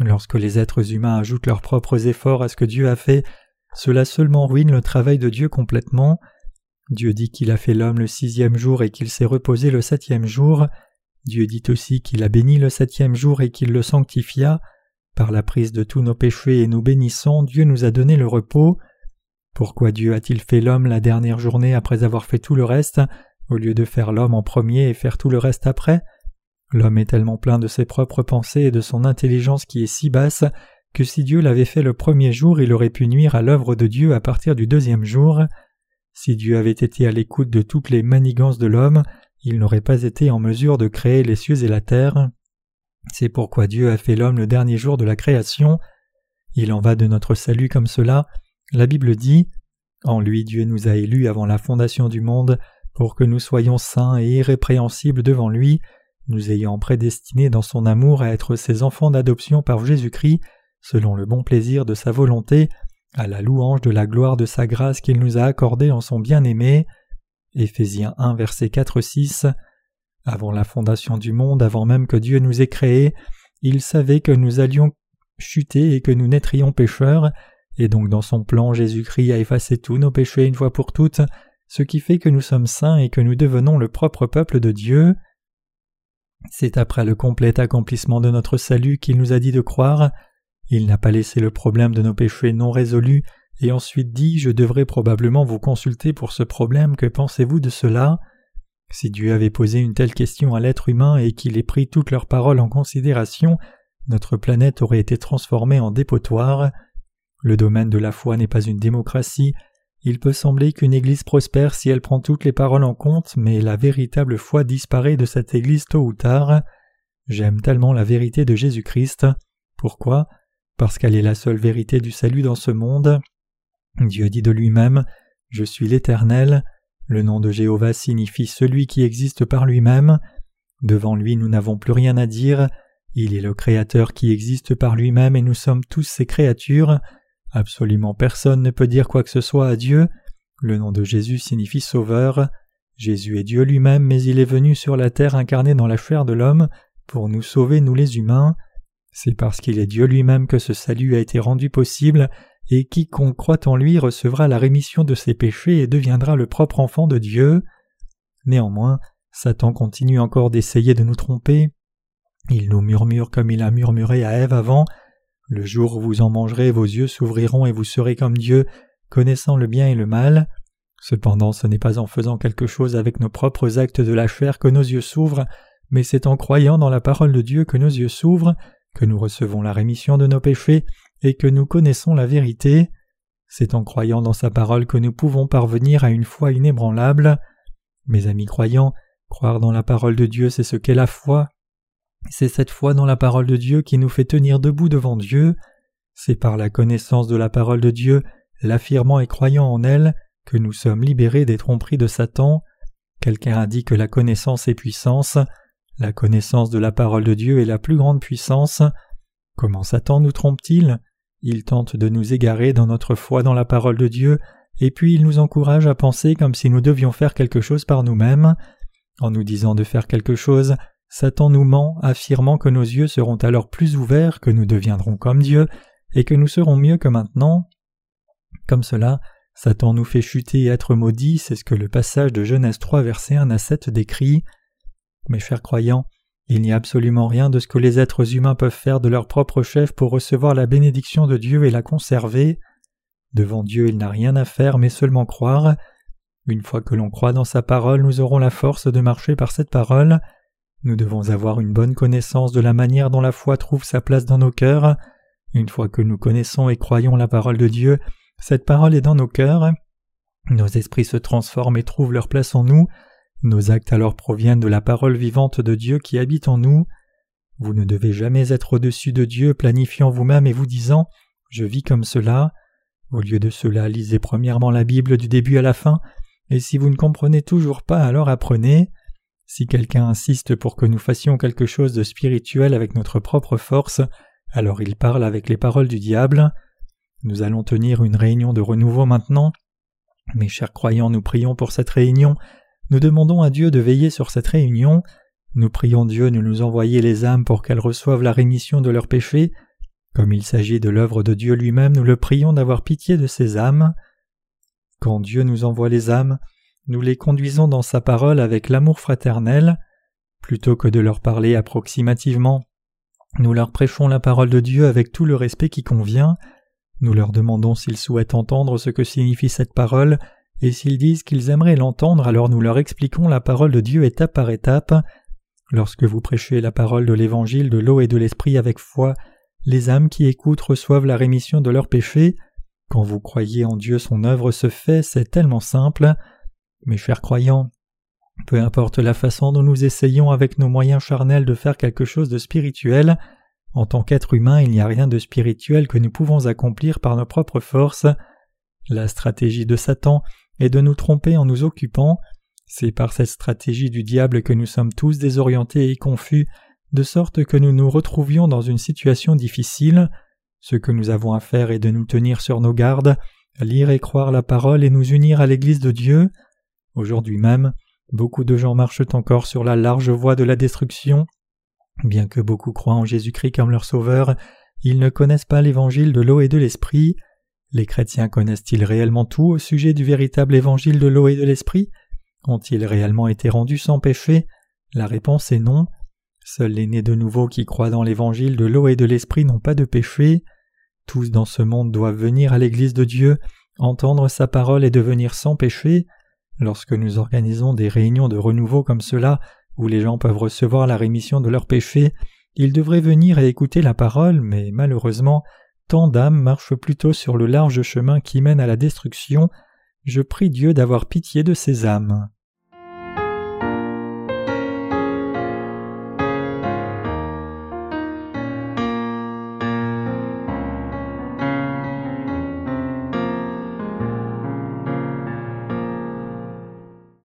Lorsque les êtres humains ajoutent leurs propres efforts à ce que Dieu a fait, cela seulement ruine le travail de Dieu complètement. Dieu dit qu'il a fait l'homme le sixième jour et qu'il s'est reposé le septième jour. Dieu dit aussi qu'il a béni le septième jour et qu'il le sanctifia. Par la prise de tous nos péchés et nous bénissons, Dieu nous a donné le repos. Pourquoi Dieu a-t-il fait l'homme la dernière journée après avoir fait tout le reste, au lieu de faire l'homme en premier et faire tout le reste après? L'homme est tellement plein de ses propres pensées et de son intelligence qui est si basse que si Dieu l'avait fait le premier jour, il aurait pu nuire à l'œuvre de Dieu à partir du deuxième jour. Si Dieu avait été à l'écoute de toutes les manigances de l'homme, il n'aurait pas été en mesure de créer les cieux et la terre. C'est pourquoi Dieu a fait l'homme le dernier jour de la création. Il en va de notre salut comme cela. La Bible dit En lui Dieu nous a élus avant la fondation du monde pour que nous soyons saints et irrépréhensibles devant lui, nous ayant prédestinés dans son amour à être ses enfants d'adoption par Jésus-Christ, selon le bon plaisir de sa volonté, à la louange de la gloire de sa grâce qu'il nous a accordée en son bien-aimé. Éphésiens 1 verset 4-6 Avant la fondation du monde, avant même que Dieu nous ait créés, il savait que nous allions chuter et que nous naîtrions pécheurs, et donc dans son plan Jésus-Christ a effacé tous nos péchés une fois pour toutes, ce qui fait que nous sommes saints et que nous devenons le propre peuple de Dieu. C'est après le complet accomplissement de notre salut qu'il nous a dit de croire. Il n'a pas laissé le problème de nos péchés non résolus et ensuite dit Je devrais probablement vous consulter pour ce problème, que pensez-vous de cela? Si Dieu avait posé une telle question à l'être humain et qu'il ait pris toutes leurs paroles en considération, notre planète aurait été transformée en dépotoir. Le domaine de la foi n'est pas une démocratie. Il peut sembler qu'une Église prospère si elle prend toutes les paroles en compte, mais la véritable foi disparaît de cette Église tôt ou tard. J'aime tellement la vérité de Jésus-Christ. Pourquoi? Parce qu'elle est la seule vérité du salut dans ce monde. Dieu dit de lui-même Je suis l'Éternel. Le nom de Jéhovah signifie celui qui existe par lui-même. Devant lui nous n'avons plus rien à dire. Il est le Créateur qui existe par lui-même et nous sommes tous ses créatures. Absolument personne ne peut dire quoi que ce soit à Dieu. Le nom de Jésus signifie Sauveur. Jésus est Dieu lui-même, mais il est venu sur la terre incarné dans la chair de l'homme pour nous sauver, nous les humains. C'est parce qu'il est Dieu lui-même que ce salut a été rendu possible, et quiconque croit en lui recevra la rémission de ses péchés et deviendra le propre enfant de Dieu. Néanmoins, Satan continue encore d'essayer de nous tromper. Il nous murmure comme il a murmuré à Ève avant. Le jour où vous en mangerez, vos yeux s'ouvriront et vous serez comme Dieu, connaissant le bien et le mal. Cependant ce n'est pas en faisant quelque chose avec nos propres actes de la chair que nos yeux s'ouvrent, mais c'est en croyant dans la parole de Dieu que nos yeux s'ouvrent, que nous recevons la rémission de nos péchés et que nous connaissons la vérité. C'est en croyant dans sa parole que nous pouvons parvenir à une foi inébranlable. Mes amis croyants, croire dans la parole de Dieu, c'est ce qu'est la foi. C'est cette foi dans la parole de Dieu qui nous fait tenir debout devant Dieu. C'est par la connaissance de la parole de Dieu, l'affirmant et croyant en elle, que nous sommes libérés des tromperies de Satan. Quelqu'un a dit que la connaissance est puissance. La connaissance de la parole de Dieu est la plus grande puissance. Comment Satan nous trompe-t-il? Il tente de nous égarer dans notre foi dans la parole de Dieu, et puis il nous encourage à penser comme si nous devions faire quelque chose par nous-mêmes. En nous disant de faire quelque chose, Satan nous ment, affirmant que nos yeux seront alors plus ouverts, que nous deviendrons comme Dieu, et que nous serons mieux que maintenant. Comme cela, Satan nous fait chuter et être maudits, c'est ce que le passage de Genèse 3 verset 1 à 7 décrit. Mes chers croyants, il n'y a absolument rien de ce que les êtres humains peuvent faire de leur propre chef pour recevoir la bénédiction de Dieu et la conserver. Devant Dieu il n'a rien à faire mais seulement croire. Une fois que l'on croit dans sa parole, nous aurons la force de marcher par cette parole. Nous devons avoir une bonne connaissance de la manière dont la foi trouve sa place dans nos cœurs. Une fois que nous connaissons et croyons la parole de Dieu, cette parole est dans nos cœurs. Nos esprits se transforment et trouvent leur place en nous. Nos actes alors proviennent de la parole vivante de Dieu qui habite en nous. Vous ne devez jamais être au-dessus de Dieu planifiant vous-même et vous disant Je vis comme cela. Au lieu de cela, lisez premièrement la Bible du début à la fin, et si vous ne comprenez toujours pas, alors apprenez. Si quelqu'un insiste pour que nous fassions quelque chose de spirituel avec notre propre force, alors il parle avec les paroles du diable. Nous allons tenir une réunion de renouveau maintenant. Mes chers croyants, nous prions pour cette réunion nous demandons à Dieu de veiller sur cette réunion. Nous prions Dieu de nous envoyer les âmes pour qu'elles reçoivent la rémission de leurs péchés. Comme il s'agit de l'œuvre de Dieu lui-même, nous le prions d'avoir pitié de ces âmes. Quand Dieu nous envoie les âmes, nous les conduisons dans sa parole avec l'amour fraternel. Plutôt que de leur parler approximativement, nous leur prêchons la parole de Dieu avec tout le respect qui convient. Nous leur demandons s'ils souhaitent entendre ce que signifie cette parole et s'ils disent qu'ils aimeraient l'entendre, alors nous leur expliquons la parole de Dieu étape par étape. Lorsque vous prêchez la parole de l'évangile de l'eau et de l'esprit avec foi, les âmes qui écoutent reçoivent la rémission de leurs péchés. Quand vous croyez en Dieu, son œuvre se fait, c'est tellement simple. Mes chers croyants, peu importe la façon dont nous essayons avec nos moyens charnels de faire quelque chose de spirituel, en tant qu'être humain il n'y a rien de spirituel que nous pouvons accomplir par nos propres forces. La stratégie de Satan et de nous tromper en nous occupant. C'est par cette stratégie du diable que nous sommes tous désorientés et confus, de sorte que nous nous retrouvions dans une situation difficile. Ce que nous avons à faire est de nous tenir sur nos gardes, lire et croire la parole et nous unir à l'Église de Dieu. Aujourd'hui même, beaucoup de gens marchent encore sur la large voie de la destruction. Bien que beaucoup croient en Jésus-Christ comme leur sauveur, ils ne connaissent pas l'évangile de l'eau et de l'esprit. Les chrétiens connaissent-ils réellement tout au sujet du véritable évangile de l'eau et de l'esprit? Ont-ils réellement été rendus sans péché? La réponse est non. Seuls les nés de nouveau qui croient dans l'évangile de l'eau et de l'esprit n'ont pas de péché. Tous dans ce monde doivent venir à l'Église de Dieu, entendre sa parole et devenir sans péché. Lorsque nous organisons des réunions de renouveau comme cela, où les gens peuvent recevoir la rémission de leurs péchés, ils devraient venir et écouter la parole, mais malheureusement, Tant d'âmes marchent plutôt sur le large chemin qui mène à la destruction. Je prie Dieu d'avoir pitié de ces âmes.